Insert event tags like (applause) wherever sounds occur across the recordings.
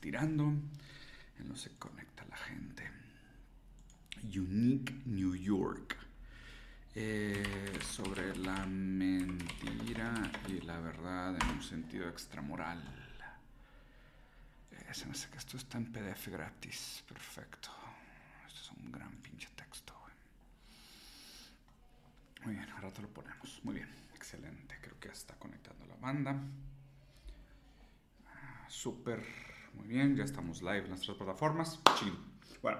estirando en lo se conecta la gente. Unique New York. Eh, sobre la mentira y la verdad en un sentido extramoral. Eh, se me hace que esto está en PDF gratis. Perfecto. Esto es un gran pinche texto. Muy bien, ahora te lo ponemos. Muy bien, excelente. Creo que está conectando la banda. Ah, súper, muy bien. Ya estamos live en nuestras plataformas. Chido. Bueno.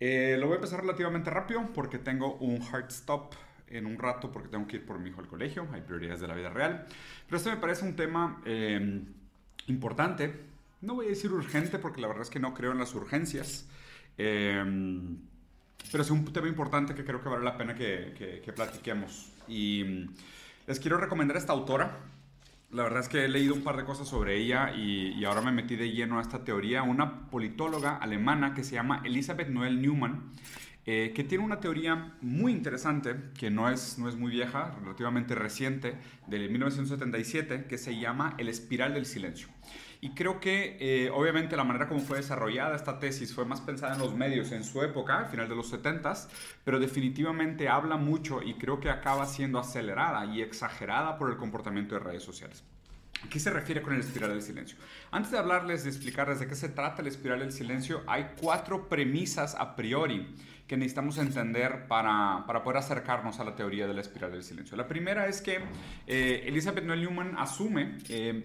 Eh, lo voy a empezar relativamente rápido porque tengo un hard stop en un rato porque tengo que ir por mi hijo al colegio, hay prioridades de la vida real. Pero este me parece un tema eh, importante, no voy a decir urgente porque la verdad es que no creo en las urgencias, eh, pero es un tema importante que creo que vale la pena que, que platiquemos. Y mm, les quiero recomendar a esta autora, la verdad es que he leído un par de cosas sobre ella y, ahora me metí de lleno a esta teoría. Una politóloga alemana que se llama Elisabeth Noel Newman, eh, que tiene una teoría muy interesante, que no es, no es muy vieja, relativamente reciente, de 1977, que se llama el espiral del silencio. Y creo que eh, obviamente la manera como fue desarrollada esta tesis fue más pensada en los medios en su época, al final de los 70s, pero definitivamente habla mucho y creo que acaba siendo acelerada y exagerada por el comportamiento de redes sociales. ¿A qué se refiere con el espiral del silencio? Antes de hablarles, de explicarles de qué se trata el espiral del silencio, hay cuatro premisas a priori que necesitamos entender para, para poder acercarnos a la teoría de la espiral del silencio. La primera es que eh, Elizabeth Noel Newman asume eh,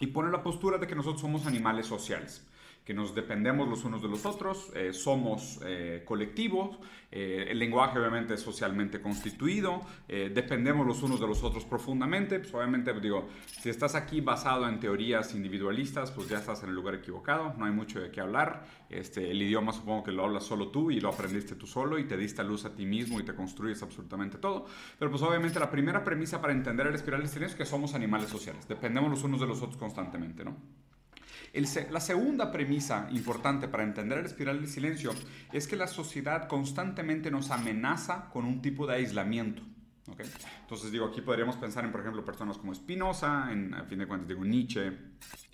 y pone la postura de que nosotros somos animales sociales que nos dependemos los unos de los otros, eh, somos eh, colectivos, eh, el lenguaje obviamente es socialmente constituido, dependemos los unos de los otros profundamente, pues obviamente digo, si estás aquí basado en teorías individualistas, pues ya estás en el lugar equivocado, no hay mucho de qué hablar, este, el idioma supongo que lo hablas solo tú y lo aprendiste tú solo y te diste luz a ti mismo y te construyes absolutamente todo, pero pues obviamente la primera premisa para entender el espiral silencio es que somos animales sociales, dependemos los unos de los otros constantemente, ¿no? La segunda premisa importante para entender el espiral del silencio es que la sociedad constantemente nos amenaza con un tipo de aislamiento. Entonces digo, aquí podríamos pensar en, por ejemplo, personas como Spinoza, en, a fin de cuentas digo Nietzsche,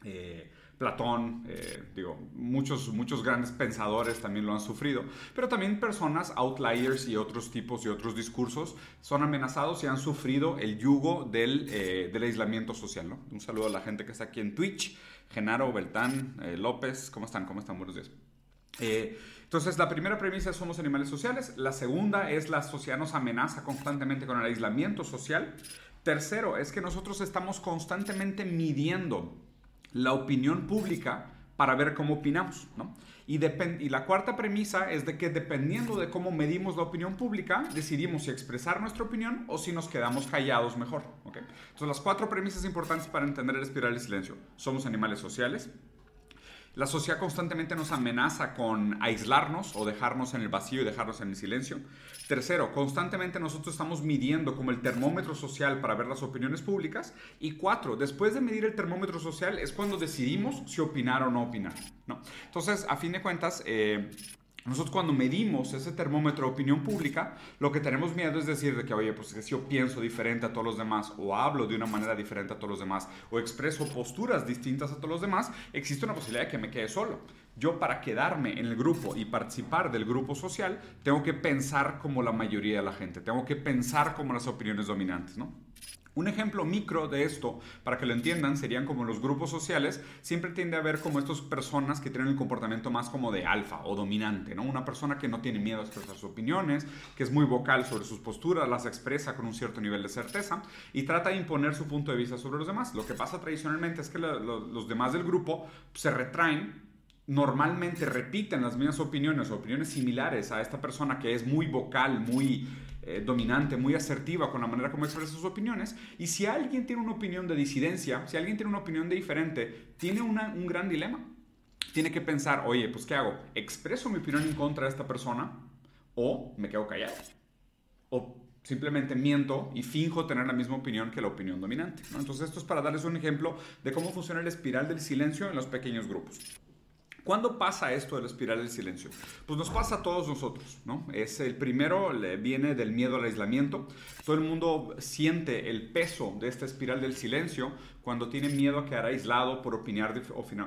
eh, Platón, eh, digo, muchos, muchos grandes pensadores también lo han sufrido, pero también personas, outliers y otros tipos y otros discursos son amenazados y han sufrido el yugo del, eh, del aislamiento social. ¿no? Un saludo a la gente que está aquí en Twitch, Genaro, Beltán, eh, López, ¿cómo están? ¿Cómo están? Buenos días. entonces, la primera premisa es somos animales sociales, la segunda es la sociedad nos amenaza constantemente con el aislamiento social. Tercero, es que nosotros estamos constantemente midiendo la opinión pública para ver cómo opinamos, ¿no? Y, la cuarta premisa es de que dependiendo de cómo medimos la opinión pública, decidimos si expresar nuestra opinión o si nos quedamos callados mejor. ¿okay? Entonces las cuatro premisas importantes para entender el espiral del silencio. Somos animales sociales, la sociedad constantemente nos amenaza con aislarnos o dejarnos en el vacío y dejarnos en el silencio. Tercero, constantemente nosotros estamos midiendo como el termómetro social para ver las opiniones públicas. Y cuatro, después de medir el termómetro social es cuando decidimos si opinar o no opinar. ¿no? Entonces, a fin de cuentas, eh, nosotros cuando medimos ese termómetro de opinión pública, lo que tenemos miedo es decir de que, oye, pues si yo pienso diferente a todos los demás, o hablo de una manera diferente a todos los demás, o expreso posturas distintas a todos los demás, existe una posibilidad de que me quede solo. Yo para quedarme en el grupo y participar del grupo social, tengo que pensar como la mayoría de la gente, tengo que pensar como las opiniones dominantes, ¿no? Un ejemplo micro de esto, para que lo entiendan, serían como los grupos sociales, siempre tiende a haber como estas personas que tienen el comportamiento más como de alfa o dominante, ¿no? Una persona que no tiene miedo a expresar sus opiniones, que es muy vocal sobre sus posturas, las expresa con un cierto nivel de certeza y trata de imponer su punto de vista sobre los demás. Lo que pasa tradicionalmente es que los demás del grupo se retraen normalmente repiten las mismas opiniones o opiniones similares a esta persona que es muy vocal, muy eh, dominante, muy asertiva con la manera como expresa sus opiniones. Y si alguien tiene una opinión de disidencia, si alguien tiene una opinión de diferente, tiene un gran dilema. Tiene que pensar, oye, pues ¿qué hago? ¿Expreso mi opinión en contra de esta persona o me quedo callado? O simplemente miento y finjo tener la misma opinión que la opinión dominante. Entonces esto es para darles un ejemplo de cómo funciona la espiral del silencio en los pequeños grupos. ¿Cuándo pasa esto de la espiral del silencio? Pues nos pasa a todos nosotros, ¿no? Es el primero, viene del miedo al aislamiento. Todo el mundo siente el peso de esta espiral del silencio cuando tiene miedo a quedar aislado por opinar,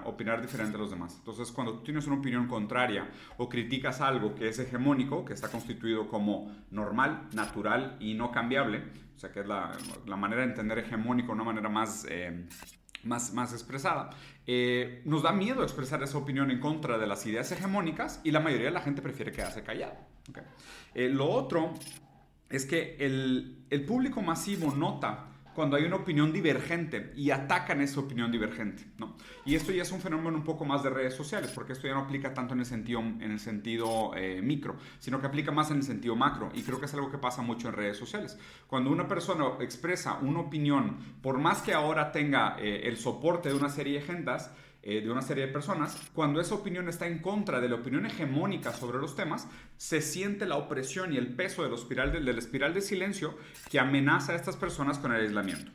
opinar diferente a los demás. Entonces, cuando tú tienes una opinión contraria o criticas algo que es hegemónico, que está constituido como normal, natural y no cambiable, o sea, que es la, manera de entender hegemónico, una manera más... Eh, más, más expresada. Eh, nos da miedo expresar esa opinión en contra de las ideas hegemónicas y la mayoría de la gente prefiere quedarse callado. Eh, lo otro es que el, el público masivo nota cuando hay una opinión divergente y atacan esa opinión divergente. ¿no? Y esto ya es un fenómeno un poco más de redes sociales, porque esto ya no aplica tanto en el sentido, en el sentido eh, micro, sino que aplica más en el sentido macro. Y creo que es algo que pasa mucho en redes sociales. Cuando una persona expresa una opinión, por más que ahora tenga eh, el soporte de una serie de agendas, eh, de una serie de personas, cuando esa opinión está en contra de la opinión hegemónica sobre los temas, se siente la opresión y el peso de la espiral de, la espiral de silencio que amenaza a estas personas con el aislamiento.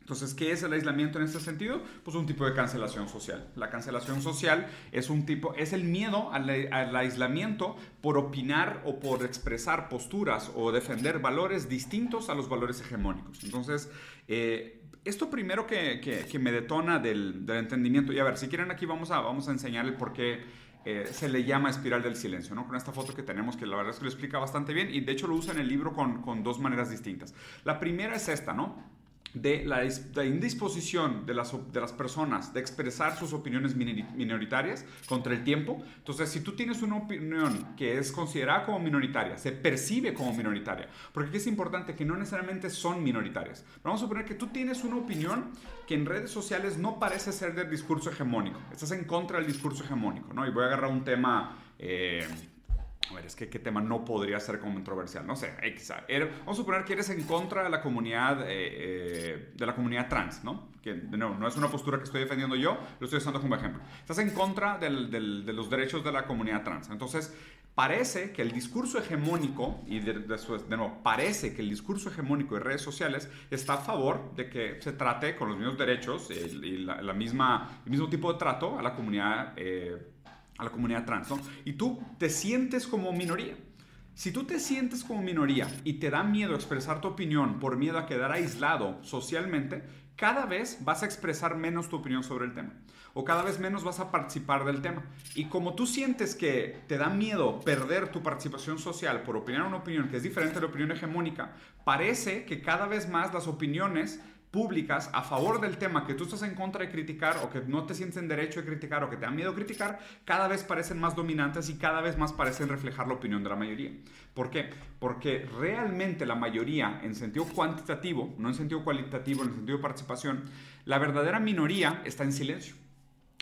Entonces, ¿qué es el aislamiento en este sentido? Pues un tipo de cancelación social. La cancelación social es un tipo, es el miedo al, aislamiento por opinar o por expresar posturas o defender valores distintos a los valores hegemónicos. Entonces, eh, esto primero que, que, me detona del, del, entendimiento, y a ver, si quieren aquí vamos a, vamos a enseñar el por qué eh, se le llama espiral del silencio, ¿no? Con esta foto que tenemos, que la verdad es que lo explica bastante bien, y de hecho lo usa en el libro con, con dos maneras distintas. La primera es esta, ¿no? De la, indisposición de las, de las, personas de expresar sus opiniones minoritarias contra el tiempo. Entonces, si tú tienes una opinión que es considerada como minoritaria, se percibe como minoritaria, porque aquí es importante que no necesariamente son minoritarias. Vamos a suponer que tú tienes una opinión que en redes sociales no parece ser del discurso hegemónico. Estás en contra del discurso hegemónico, ¿no? Y voy a agarrar un tema... Eh, a ver, es que qué tema no podría ser controversial. No sé, vamos a suponer que eres en contra de la comunidad, eh, eh, de la comunidad trans, ¿no? Que no, no es una postura que estoy defendiendo yo, lo estoy usando como ejemplo. Estás en contra del, del, de los derechos de la comunidad trans. Entonces, parece que el discurso hegemónico, y de, de, nuevo, parece que el discurso hegemónico de redes sociales está a favor de que se trate con los mismos derechos y la, misma, el mismo tipo de trato a la comunidad eh, a la comunidad trans, ¿no? Y tú te sientes como minoría. Si tú te sientes como minoría y te da miedo expresar tu opinión por miedo a quedar aislado socialmente, cada vez vas a expresar menos tu opinión sobre el tema o cada vez menos vas a participar del tema. Y como tú sientes que te da miedo perder tu participación social por opinar una opinión que es diferente de la opinión hegemónica, parece que cada vez más las opiniones públicas a favor del tema que tú estás en contra de criticar o que no te sientes en derecho de criticar o que te da miedo criticar, cada vez parecen más dominantes y cada vez más parecen reflejar la opinión de la mayoría. ¿Por qué? Porque realmente la mayoría, en sentido cuantitativo, no en sentido cualitativo, en sentido de participación, la verdadera minoría está en silencio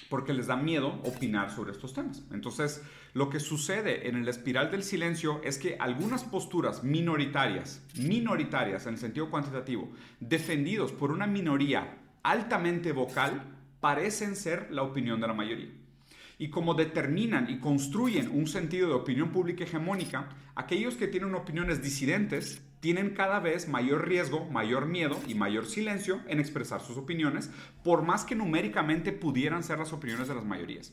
porque les da miedo opinar sobre estos temas. Entonces, lo que sucede en el espiral del silencio es que algunas posturas minoritarias, minoritarias en el sentido cuantitativo, defendidos por una minoría altamente vocal, parecen ser la opinión de la mayoría. Y como determinan y construyen un sentido de opinión pública hegemónica, aquellos que tienen opiniones disidentes tienen cada vez mayor riesgo, mayor miedo y mayor silencio en expresar sus opiniones, por más que numéricamente pudieran ser las opiniones de las mayorías.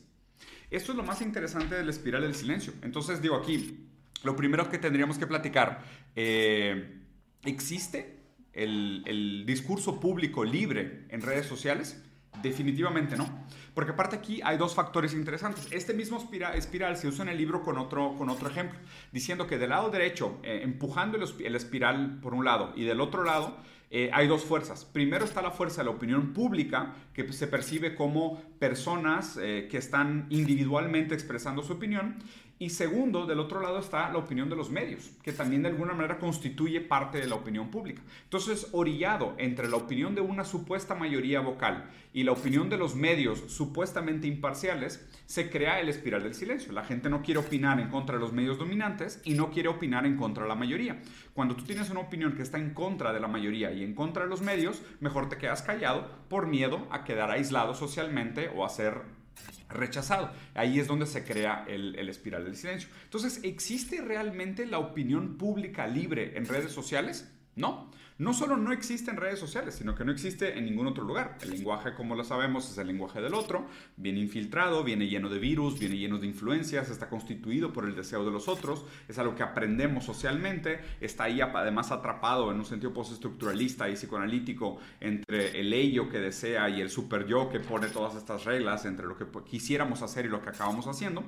Esto es lo más interesante del espiral del silencio. Entonces digo aquí, lo primero que tendríamos que platicar, eh, ¿existe el discurso público libre en redes sociales? Definitivamente no. Porque aparte aquí hay dos factores interesantes. Este mismo espiral, se usa en el libro con otro, con otro ejemplo, diciendo que del lado derecho, eh, empujando el, espiral por un lado y del otro lado, eh, hay dos fuerzas. Primero está la fuerza de la opinión pública, que se percibe como personas eh, que están individualmente expresando su opinión. Y segundo, del otro lado está la opinión de los medios, que también de alguna manera constituye parte de la opinión pública. Entonces, orillado entre la opinión de una supuesta mayoría vocal y la opinión de los medios supuestamente imparciales, se crea el espiral del silencio. La gente no quiere opinar en contra de los medios dominantes y no quiere opinar en contra de la mayoría. Cuando tú tienes una opinión que está en contra de la mayoría y en contra de los medios, mejor te quedas callado por miedo a quedar aislado socialmente o a ser rechazado. Ahí es donde se crea el, espiral del silencio. Entonces, ¿existe realmente la opinión pública libre en redes sociales? No. No solo no existe en redes sociales, sino que no existe en ningún otro lugar. El lenguaje, como lo sabemos, es el lenguaje del otro, viene infiltrado, viene lleno de virus, viene lleno de influencias, está constituido por el deseo de los otros, es algo que aprendemos socialmente, está ahí además atrapado en un sentido postestructuralista y psicoanalítico entre el ello que desea y el super yo que pone todas estas reglas entre lo que quisiéramos hacer y lo que acabamos haciendo.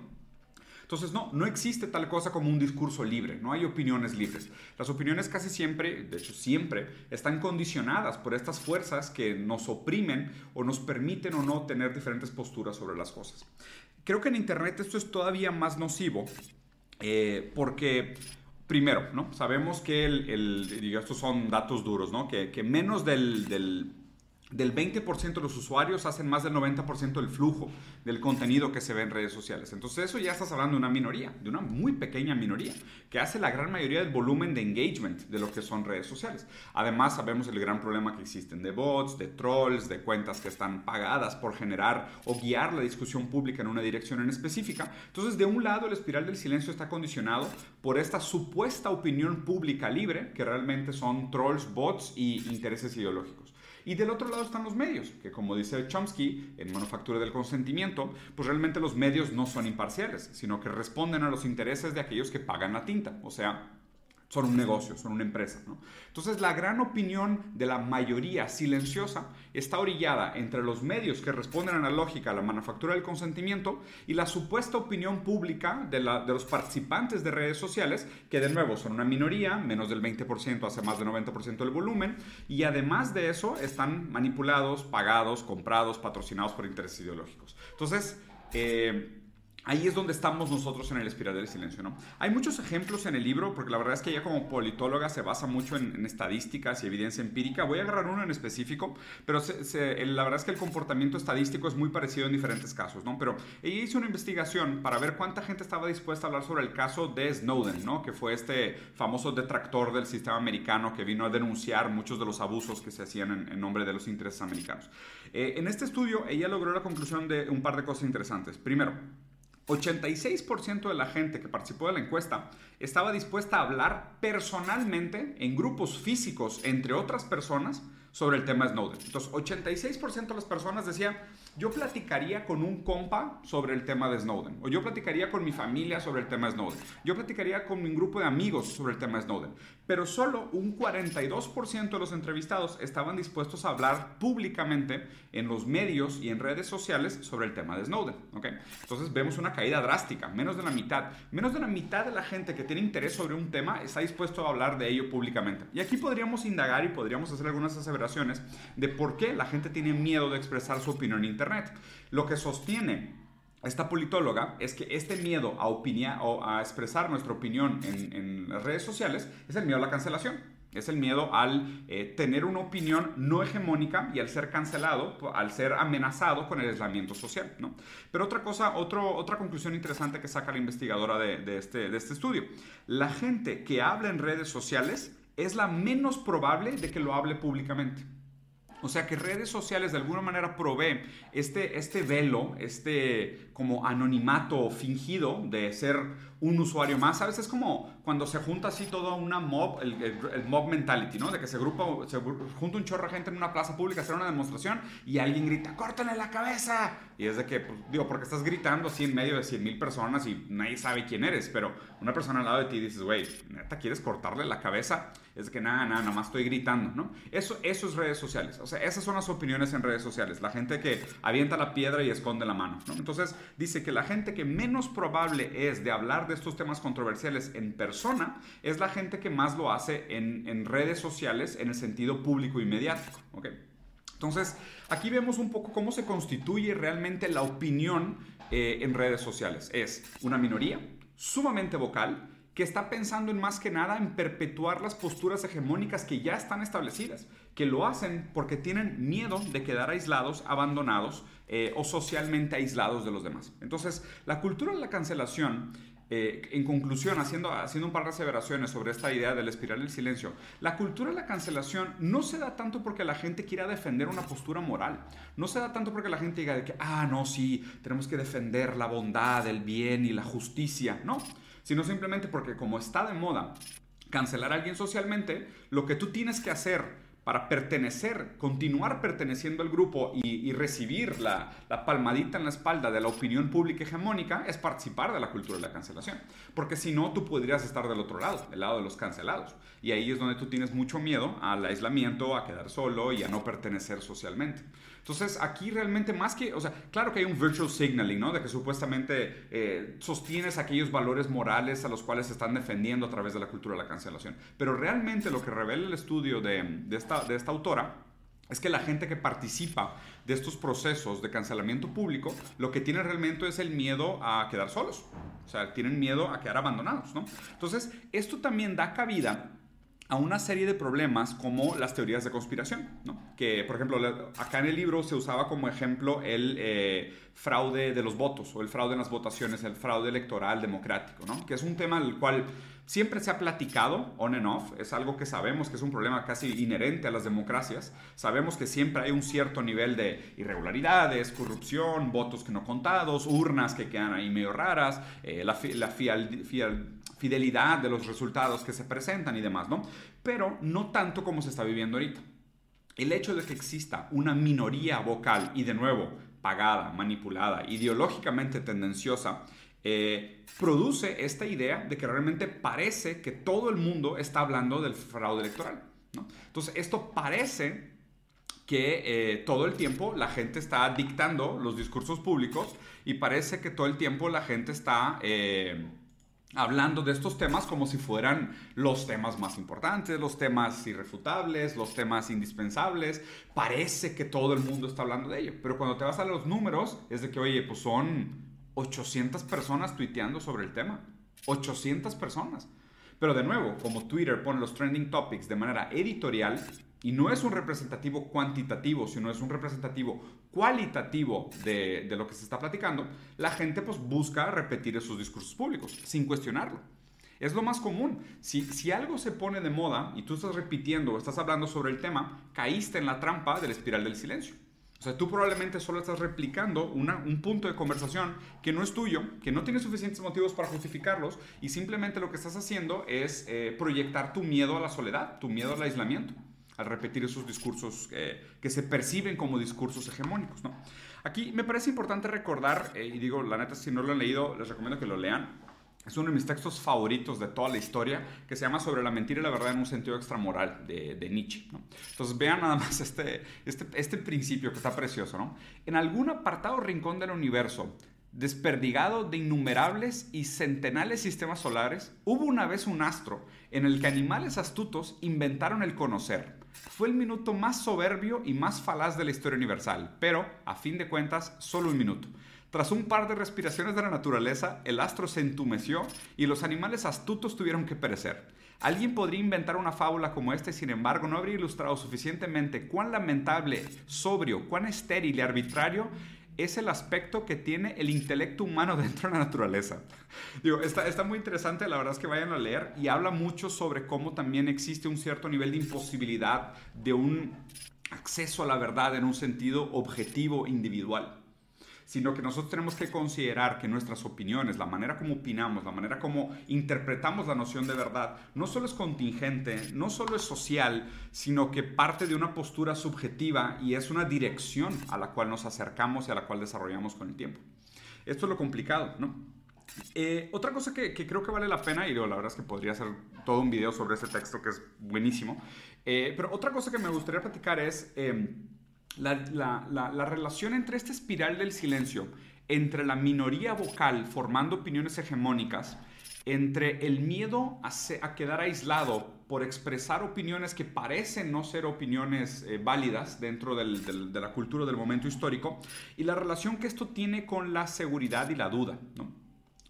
Entonces, no, no existe tal cosa como un discurso libre, no hay opiniones libres. Las opiniones casi siempre, de hecho siempre, están condicionadas por estas fuerzas que nos oprimen o nos permiten o no tener diferentes posturas sobre las cosas. Creo que en Internet esto es todavía más nocivo eh, porque primero, ¿no? Sabemos que el, estos son datos duros, ¿no? Que, menos del del 20% de los usuarios hacen más del 90% del flujo del contenido que se ve en redes sociales. Entonces eso ya estás hablando de una minoría, de una muy pequeña minoría, que hace la gran mayoría del volumen de engagement de lo que son redes sociales. Además sabemos el gran problema que existen de bots, de trolls, de cuentas que están pagadas por generar o guiar la discusión pública en una dirección en específica. Entonces de un lado el espiral del silencio está condicionado por esta supuesta opinión pública libre, que realmente son trolls, bots y intereses ideológicos. Y del otro lado están los medios, que como dice Chomsky en Manufactura del Consentimiento, pues realmente los medios no son imparciales, sino que responden a los intereses de aquellos que pagan la tinta. O sea, son un negocio, son una empresa. Entonces la gran opinión de la mayoría silenciosa está orillada entre los medios que responden a la lógica, a la manufactura del consentimiento y la supuesta opinión pública de, de los participantes de redes sociales, que de nuevo son una minoría, menos del 20% hace más del 90% del volumen, y además de eso están manipulados, pagados, comprados, patrocinados por intereses ideológicos. Entonces, eh, Ahí es donde estamos nosotros en el espiral del silencio, ¿no? Hay muchos ejemplos en el libro, porque la verdad es que ella como politóloga se basa mucho en, estadísticas y evidencia empírica. Voy a agarrar uno en específico, pero la verdad es que el comportamiento estadístico es muy parecido en diferentes casos, ¿no? Pero ella hizo una investigación para ver cuánta gente estaba dispuesta a hablar sobre el caso de Snowden, ¿no? Que fue este famoso detractor del sistema americano que vino a denunciar muchos de los abusos que se hacían en, nombre de los intereses americanos. Eh, en este estudio, ella logró la conclusión de un par de cosas interesantes. Primero, 86% de la gente que participó de la encuesta estaba dispuesta a hablar personalmente en grupos físicos entre otras personas sobre el tema Snowden. Entonces, 86% de las personas decían, yo platicaría con un compa sobre el tema de Snowden, o yo platicaría con mi familia sobre el tema de Snowden, yo platicaría con mi grupo de amigos sobre el tema de Snowden, pero solo un 42% de los entrevistados estaban dispuestos a hablar públicamente en los medios y en redes sociales sobre el tema de Snowden. ¿okay? Entonces vemos una caída drástica, menos de la mitad. Menos de la mitad de la gente que tiene interés sobre un tema está dispuesto a hablar de ello públicamente. Y aquí podríamos indagar y podríamos hacer algunas aseveraciones de por qué la gente tiene miedo de expresar su opinión en Internet. Lo que sostiene esta politóloga es que este miedo a, opinar o a expresar nuestra opinión en, redes sociales es el miedo a la cancelación. Es el miedo al eh, tener una opinión no hegemónica y al ser cancelado, al ser amenazado con el aislamiento social. Pero otra cosa, otro, otra conclusión interesante que saca la investigadora de, este, de este estudio. La gente que habla en redes sociales es la menos probable de que lo hable públicamente. O sea que redes sociales de alguna manera provee este, este velo, este como anonimato fingido de ser un usuario más. ¿Sabes? Es como cuando se junta así toda una mob, el, mob mentality, ¿no? De que se, grupa, se junta un chorro de gente en una plaza pública a hacer una demostración y alguien grita, ¡córtale la cabeza! Y es de que, pues, digo, porque estás gritando así en medio de 100 mil personas y nadie sabe quién eres, pero una persona al lado de ti dices, güey, ¿neta quieres cortarle la cabeza? Es de que nada, nada, nada más estoy gritando, ¿no? Eso, eso es redes sociales. O sea, esas son las opiniones en redes sociales. La gente que avienta la piedra y esconde la mano, ¿no? Entonces, dice que la gente que menos probable es de hablar de estos temas controversiales en persona es la gente que más lo hace en, redes sociales en el sentido público y mediático. Entonces, aquí vemos un poco cómo se constituye realmente la opinión eh, en redes sociales. Es una minoría sumamente vocal que está pensando en más que nada en perpetuar las posturas hegemónicas que ya están establecidas, que lo hacen porque tienen miedo de quedar aislados, abandonados eh, o socialmente aislados de los demás. Entonces, la cultura de la cancelación eh, en conclusión, haciendo, haciendo un par de aseveraciones sobre esta idea del espiral del silencio, la cultura de la cancelación no se da tanto porque la gente quiera defender una postura moral, no se da tanto porque la gente diga de que, ah, no, sí, tenemos que defender la bondad, el bien y la justicia, no, sino simplemente porque como está de moda cancelar a alguien socialmente, lo que tú tienes que hacer para pertenecer, continuar perteneciendo al grupo y, recibir la, palmadita en la espalda de la opinión pública hegemónica es participar de la cultura de la cancelación. Porque si no, tú podrías estar del otro lado, el lado de los cancelados. Y ahí es donde tú tienes mucho miedo al aislamiento, a quedar solo y a no pertenecer socialmente. Entonces, aquí realmente más que, o sea, claro que hay un virtual signaling, ¿no? De que supuestamente eh, sostienes aquellos valores morales a los cuales se están defendiendo a través de la cultura de la cancelación. Pero realmente lo que revela el estudio de, de, esta, de esta autora es que la gente que participa de estos procesos de cancelamiento público, lo que tiene realmente es el miedo a quedar solos. O sea, tienen miedo a quedar abandonados, ¿no? Entonces, esto también da cabida a una serie de problemas como las teorías de conspiración, ¿no? que por ejemplo acá en el libro se usaba como ejemplo el eh, fraude de los votos o el fraude en las votaciones, el fraude electoral democrático, ¿no? que es un tema al cual siempre se ha platicado on and off, es algo que sabemos que es un problema casi inherente a las democracias, sabemos que siempre hay un cierto nivel de irregularidades, corrupción, votos que no contados, urnas que quedan ahí medio raras, eh, la, la fiel, fidelidad de los resultados que se presentan y demás, ¿no? Pero no tanto como se está viviendo ahorita. El hecho de que exista una minoría vocal y de nuevo pagada, manipulada, ideológicamente tendenciosa, eh, produce esta idea de que realmente parece que todo el mundo está hablando del fraude electoral. ¿no? Entonces, esto parece que eh, todo el tiempo la gente está dictando los discursos públicos y parece que todo el tiempo la gente está... Eh, hablando de estos temas como si fueran los temas más importantes, los temas irrefutables, los temas indispensables. Parece que todo el mundo está hablando de ello, pero cuando te vas a los números es de que, oye, pues son 800 personas tuiteando sobre el tema. 800 personas. Pero de nuevo, como Twitter pone los trending topics de manera editorial, y no es un representativo cuantitativo, sino es un representativo cualitativo de, lo que se está platicando, la gente pues busca repetir esos discursos públicos sin cuestionarlo. Es lo más común. Si, si algo se pone de moda y tú estás repitiendo o estás hablando sobre el tema, caíste en la trampa de la espiral del silencio. O sea, tú probablemente solo estás replicando un punto de conversación que no es tuyo, que no tiene suficientes motivos para justificarlos y simplemente lo que estás haciendo es eh, proyectar tu miedo a la soledad, tu miedo al aislamiento al repetir esos discursos que se perciben como discursos hegemónicos. ¿no? Aquí me parece importante recordar, eh, y digo, la neta, si no lo han leído, les recomiendo que lo lean. Es uno de mis textos favoritos de toda la historia, que se llama Sobre la mentira y la verdad en un sentido extramoral, de, Nietzsche. ¿no? Entonces vean nada más este, este, este principio que está precioso. ¿no? En algún apartado rincón del universo, desperdigado de innumerables y centenales sistemas solares, hubo una vez un astro en el que animales astutos inventaron el conocer fue el minuto más soberbio y más falaz de la historia universal, pero, a fin de cuentas, solo un minuto. Tras un par de respiraciones de la naturaleza, el astro se entumeció y los animales astutos tuvieron que perecer. Alguien podría inventar una fábula como esta y sin embargo no habría ilustrado suficientemente cuán lamentable, sobrio, cuán estéril y arbitrario es el aspecto que tiene el intelecto humano (laughs) dentro de la naturaleza. Digo, está, está muy interesante, la verdad es que vayan a leer y habla mucho sobre cómo también existe un cierto nivel de imposibilidad de un acceso a la verdad en un sentido objetivo individual sino que nosotros tenemos que considerar que nuestras opiniones, la manera como opinamos, la manera como interpretamos la noción de verdad, no solo es contingente, no solo es social, sino que parte de una postura subjetiva y es una dirección a la cual nos acercamos y a la cual desarrollamos con el tiempo. Esto es lo complicado, ¿no? Eh, otra cosa que, creo que vale la pena, y la verdad es que podría hacer todo un video sobre este texto que es buenísimo, eh, pero otra cosa que me gustaría platicar es... Em, la, relación entre esta espiral del silencio, entre la minoría vocal formando opiniones hegemónicas, entre el miedo a, quedar aislado por expresar opiniones que parecen no ser opiniones eh, válidas dentro de la cultura del momento histórico, y la relación que esto tiene con la seguridad y la duda.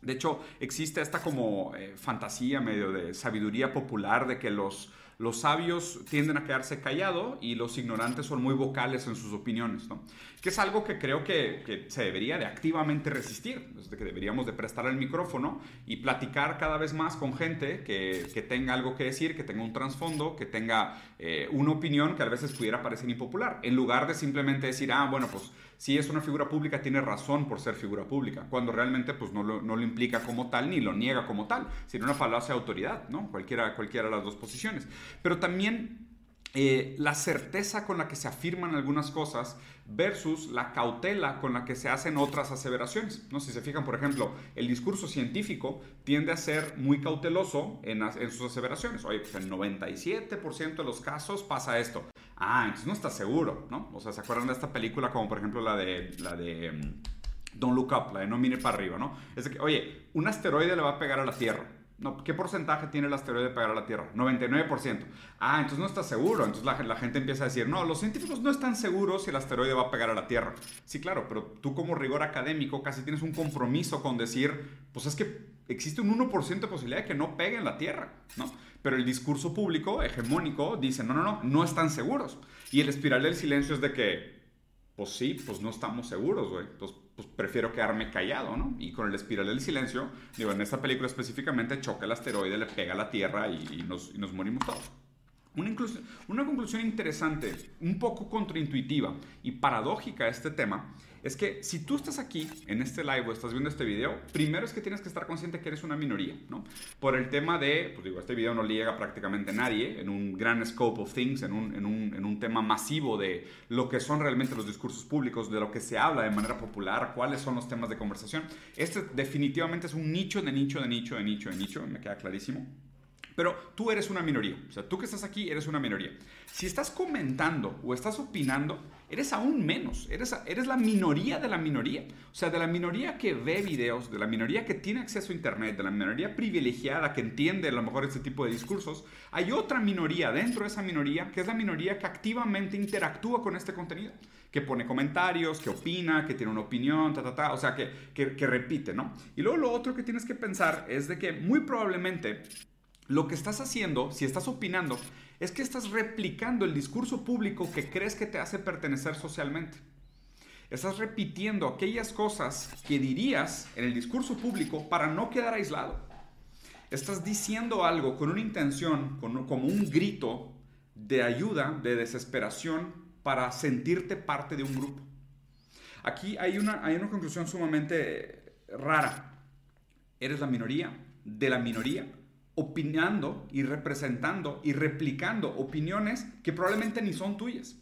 De hecho, existe esta como eh, fantasía medio de sabiduría popular de que los Los sabios tienden a quedarse callados y los ignorantes son muy vocales en sus opiniones, ¿no? Que es algo que creo que, se debería de activamente resistir, que deberíamos de prestar el micrófono y platicar cada vez más con gente que, tenga algo que decir, que tenga un trasfondo, que tenga eh, una opinión que a veces pudiera parecer impopular, en lugar de simplemente decir, ah, bueno, pues si es una figura pública, tiene razón por ser figura pública, cuando realmente pues, no, lo, no lo implica como tal ni lo niega como tal, sino una falacia de autoridad, ¿no? Cualquiera, cualquiera de las dos posiciones. Pero también eh, la certeza con la que se afirman algunas cosas versus la cautela con la que se hacen otras aseveraciones. ¿no? Si se fijan, por ejemplo, el discurso científico tiende a ser muy cauteloso en, sus aseveraciones. Oye, pues el 97% de los casos pasa esto. Ah, entonces no está seguro, ¿no? O sea, ¿se acuerdan de esta película como por ejemplo la de... La de mm, Don't Look Up, la de No Mire para arriba, ¿no? Es de que, oye, un asteroide le va a pegar a la Tierra. No, ¿Qué porcentaje tiene el asteroide de pegar a la Tierra? 99%. Ah, entonces no está seguro. Entonces la, la, gente empieza a decir, no, los científicos no están seguros si el asteroide va a pegar a la Tierra. Sí, claro, pero tú como rigor académico casi tienes un compromiso con decir, pues es que existe un 1% de posibilidad de que no pegue en la Tierra, ¿no? Pero el discurso público hegemónico dice, no, no, no, no están seguros. Y el espiral del silencio es de que, pues sí, pues no estamos seguros, güey. Entonces, pues prefiero quedarme callado, ¿no? Y con el espiral del silencio, digo, en esta película específicamente choca el asteroide, le pega a la Tierra y, nos, y nos morimos todos. Una, una, conclusión interesante, un poco contraintuitiva y paradójica a este tema, es que si tú estás aquí en este live o estás viendo este video, primero es que tienes que estar consciente que eres una minoría, ¿no? Por el tema de, pues digo, este video no le llega prácticamente a nadie en un gran scope of things, en un, en, un, en un tema masivo de lo que son realmente los discursos públicos, de lo que se habla de manera popular, cuáles son los temas de conversación. Este definitivamente es un nicho de nicho de nicho de nicho de nicho, me queda clarísimo. Pero tú eres una minoría. O sea, tú que estás aquí eres una minoría. Si estás comentando o estás opinando, eres aún menos. Eres, eres la minoría de la minoría. O sea, de la minoría que ve videos, de la minoría que tiene acceso a Internet, de la minoría privilegiada que entiende a lo mejor este tipo de discursos, hay otra minoría dentro de esa minoría que es la minoría que activamente interactúa con este contenido. Que pone comentarios, que opina, que tiene una opinión, ta, ta, ta. O sea, que, que, que repite, ¿no? Y luego lo otro que tienes que pensar es de que muy probablemente lo que estás haciendo, si estás opinando, es que estás replicando el discurso público que crees que te hace pertenecer socialmente. Estás repitiendo aquellas cosas que dirías en el discurso público para no quedar aislado. Estás diciendo algo con una intención, como un grito de ayuda, de desesperación, para sentirte parte de un grupo. Aquí hay una, hay una conclusión sumamente rara. Eres la minoría de la minoría opinando y representando y replicando opiniones que probablemente ni son tuyas.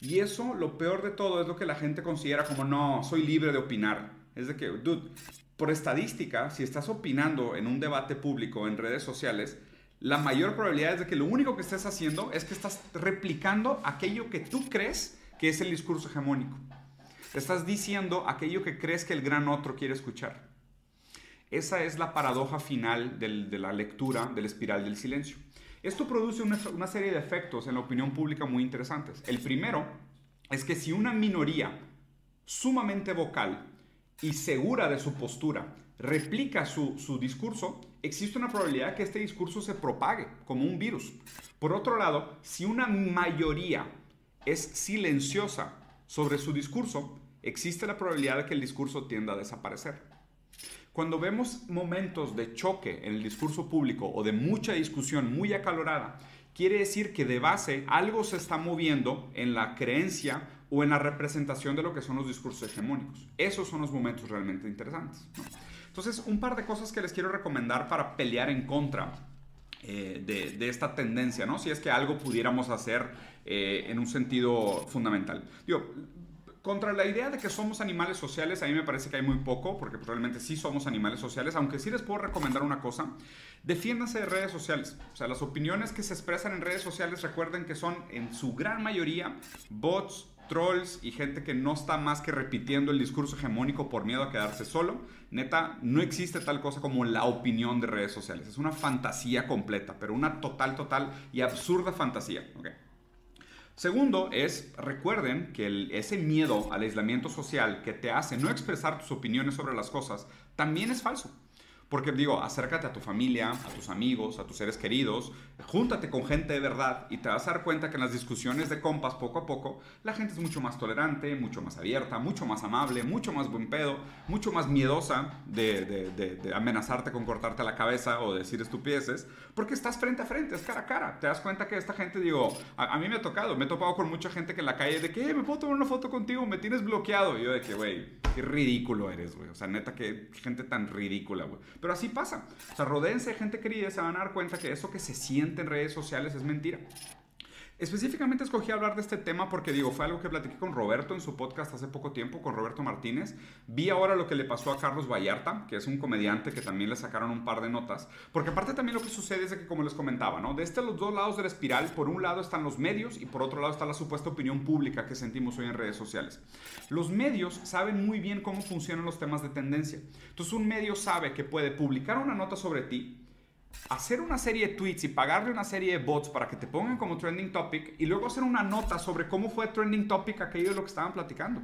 Y eso, lo peor de todo, es lo que la gente considera como no, soy libre de opinar. Es de que, dude, por estadística, si estás opinando en un debate público en redes sociales, la mayor probabilidad es de que lo único que estés haciendo es que estás replicando aquello que tú crees que es el discurso hegemónico. Estás diciendo aquello que crees que el gran otro quiere escuchar. Esa es la paradoja final de la lectura del espiral del silencio. Esto produce una, serie de efectos en la opinión pública muy interesantes. El primero es que si una minoría sumamente vocal y segura de su postura replica su, su, discurso, existe una probabilidad que este discurso se propague como un virus. Por otro lado, si una mayoría es silenciosa sobre su discurso, existe la probabilidad de que el discurso tienda a desaparecer. Cuando vemos momentos de choque en el discurso público o de mucha discusión muy acalorada, quiere decir que de base algo se está moviendo en la creencia o en la representación de lo que son los discursos hegemónicos. Esos son los momentos realmente interesantes. Entonces, un par de cosas que les quiero recomendar para pelear en contra eh, de, esta tendencia, ¿no? Si es que algo pudiéramos hacer eh, en un sentido fundamental. Digo, contra la idea de que somos animales sociales, a mí me parece que hay muy poco, porque probablemente sí somos animales sociales, aunque sí les puedo recomendar una cosa, defiéndanse de redes sociales. O sea, las opiniones que se expresan en redes sociales, recuerden que son en su gran mayoría bots, trolls y gente que no está más que repitiendo el discurso hegemónico por miedo a quedarse solo. Neta, no existe tal cosa como la opinión de redes sociales. Es una fantasía completa, pero una total, total y absurda fantasía. ¿okay? Segundo es, recuerden que ese miedo al aislamiento social que te hace no expresar tus opiniones sobre las cosas también es falso. Porque digo, acércate a tu familia, a tus amigos, a tus seres queridos, júntate con gente de verdad y te vas a dar cuenta que en las discusiones de compas poco a poco la gente es mucho más tolerante, mucho más abierta, mucho más amable, mucho más buen pedo, mucho más miedosa de, amenazarte con cortarte la cabeza o decir estupideces, porque estás frente a frente, es cara a cara. Te das cuenta que esta gente, digo, a, mí me ha tocado, me he topado con mucha gente que en la calle de que, me puedo tomar una foto contigo, me tienes bloqueado. Y yo de que, güey, qué ridículo eres, güey. O sea, neta, qué gente tan ridícula, güey. Pero así pasa. O sea, rodeense de gente querida se van a dar cuenta que eso que se siente en redes sociales es mentira. Específicamente escogí hablar de este tema porque digo, fue algo que platiqué con Roberto en su podcast hace poco tiempo, con Roberto Martínez. Vi ahora lo que le pasó a Carlos Vallarta, que es un comediante que también le sacaron un par de notas, porque aparte también lo que sucede es que, como les comentaba, ¿no? De este los dos lados de la espiral, por un lado están los medios y por otro lado está la supuesta opinión pública que sentimos hoy en redes sociales. Los medios saben muy bien cómo funcionan los temas de tendencia. Entonces un medio sabe que puede publicar una nota sobre ti, hacer una serie de tweets y pagarle una serie de bots para que te pongan como trending topic y luego hacer una nota sobre cómo fue trending topic aquello de lo que estaban platicando.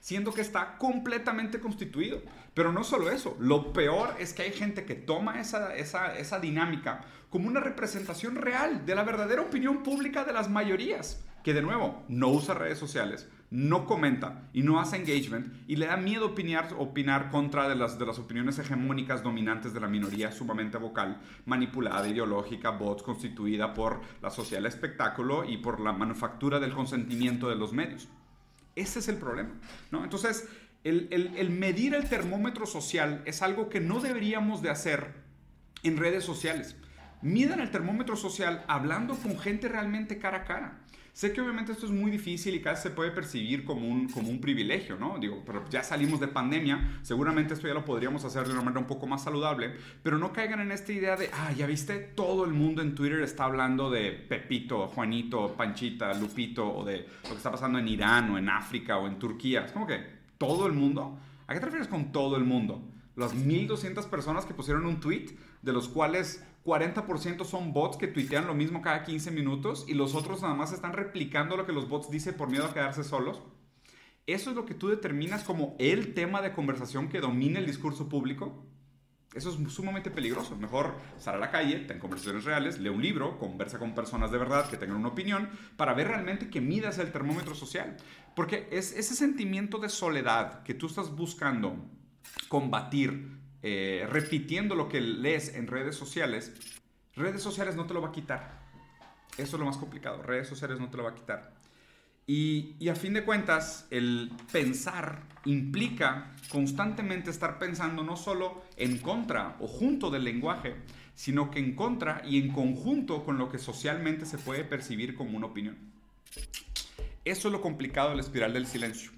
Siendo que está completamente constituido. Pero no solo eso, lo peor es que hay gente que toma esa, esa, esa dinámica como una representación real de la verdadera opinión pública de las mayorías, que de nuevo no usa redes sociales, no comenta y no hace engagement y le da miedo opinar, opinar contra de las, de las opiniones hegemónicas dominantes de la minoría sumamente vocal, manipulada, ideológica, bots constituida por la sociedad del espectáculo y por la manufactura del consentimiento de los medios. Ese es el problema. Entonces, el, el medir el termómetro social es algo que no deberíamos de hacer en redes sociales. Midan el termómetro social hablando con gente realmente cara a cara. Sé que obviamente esto es muy difícil y casi se puede percibir como un, como un privilegio, ¿no? Digo, pero ya salimos de pandemia, seguramente esto ya lo podríamos hacer de una manera un poco más saludable, pero no caigan en esta idea de, ah, ya viste, todo el mundo en Twitter está hablando de Pepito, Juanito, Panchita, Lupito, o de lo que está pasando en Irán, o en África, o en Turquía. Es como que, ¿todo el mundo? ¿A qué te refieres con todo el mundo? Las 1200 personas que pusieron un tweet, de los cuales 40% son bots que tuitean lo mismo cada 15 minutos y los otros nada más están replicando lo que los bots dicen por miedo a quedarse solos. Eso es lo que tú determinas como el tema de conversación que domina el discurso público. Eso es sumamente peligroso. Mejor sal a la calle, ten conversaciones reales, lee un libro, conversa con personas de verdad que tengan una opinión para ver realmente que midas el termómetro social. Porque es ese sentimiento de soledad que tú estás buscando combatir eh, repitiendo lo que lees en redes sociales, redes sociales no te lo va a quitar. Eso es lo más complicado. Redes sociales no te lo va a quitar. Y, y, a fin de cuentas, el pensar implica constantemente estar pensando no solo en contra o junto del lenguaje, sino que en contra y en conjunto con lo que socialmente se puede percibir como una opinión. Eso es lo complicado de la espiral del silencio.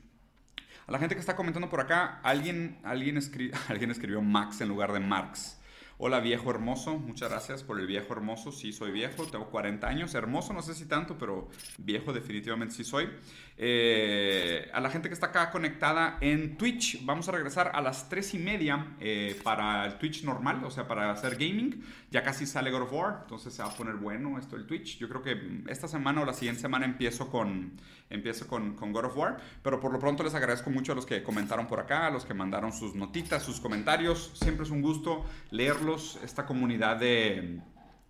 A la gente que está comentando por acá, alguien, (laughs) alguien, escribió Max en lugar de Marx. Hola viejo hermoso, muchas gracias por el viejo hermoso. Sí, soy viejo, tengo 40 años. Hermoso, no sé si tanto, pero viejo definitivamente sí soy. Eh, a la gente que está acá conectada en Twitch, vamos a regresar a las 3 y media eh, para el Twitch normal, o sea, para hacer gaming. Ya casi sale God of War, entonces se va a poner bueno esto el Twitch. Yo creo que esta semana o la siguiente semana empiezo con, empiezo con, con God of War, pero por lo pronto les agradezco mucho a los que comentaron por acá, a los que mandaron sus notitas, sus comentarios. Siempre es un gusto leerlos. Esta comunidad de,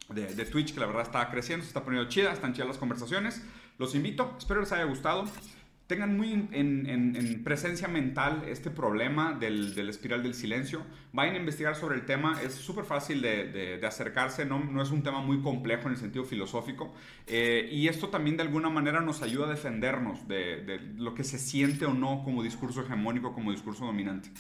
de, de Twitch que la verdad está creciendo, se está poniendo chida, están chidas las conversaciones. Los invito, espero les haya gustado. Tengan muy en, presencia mental este problema del, del, espiral del silencio. Vayan a investigar sobre el tema. Es súper fácil de, de, acercarse. No, no, es un tema muy complejo en el sentido filosófico. Eh, y esto también de alguna manera nos ayuda a defendernos de, lo que se siente o no como discurso hegemónico, como discurso dominante.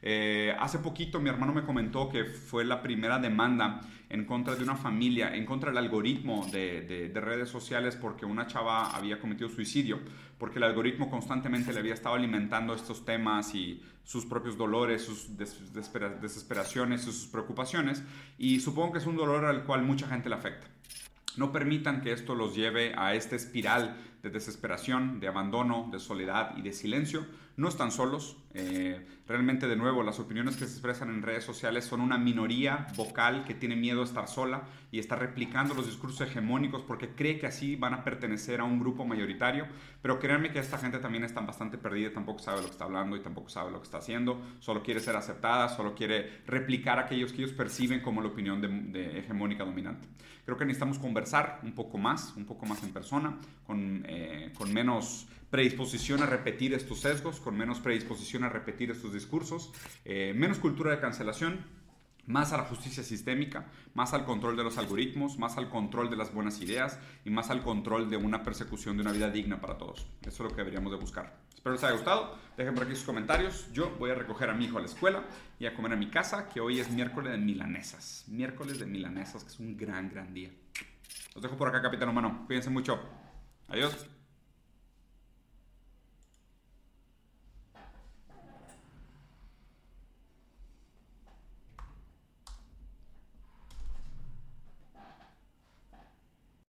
Eh, hace poquito mi hermano me comentó que fue la primera demanda en contra de una familia, en contra del algoritmo de, redes sociales porque una chava había cometido suicidio, porque el algoritmo constantemente le había estado alimentando estos temas y sus propios dolores, sus desesperaciones, sus preocupaciones, y supongo que es un dolor al cual mucha gente le afecta. No permitan que esto los lleve a esta espiral de desesperación, de abandono, de soledad y de silencio, no están solos. Eh, realmente, de nuevo, las opiniones que se expresan en redes sociales son una minoría vocal que tiene miedo a estar sola y está replicando los discursos hegemónicos porque cree que así van a pertenecer a un grupo mayoritario. Pero créanme que esta gente también está bastante perdida, tampoco sabe lo que está hablando y tampoco sabe lo que está haciendo. Solo quiere ser aceptada, solo quiere replicar aquellos que ellos perciben como la opinión de, hegemónica dominante. Creo que necesitamos conversar un poco más, un poco más en persona, con, eh, con menos predisposición a repetir estos sesgos, con menos predisposición a repetir estos discursos, eh, menos cultura de cancelación, más a la justicia sistémica, más al control de los algoritmos, más al control de las buenas ideas y más al control de una persecución de una vida digna para todos. Eso es lo que deberíamos de buscar. Espero les haya gustado. Dejen por aquí sus comentarios. Yo voy a recoger a mi hijo a la escuela y a comer a mi casa, que hoy es miércoles de milanesas. Miércoles de milanesas, que es un gran, gran día. Los dejo por acá, capitán humano. Cuídense mucho. Adiós.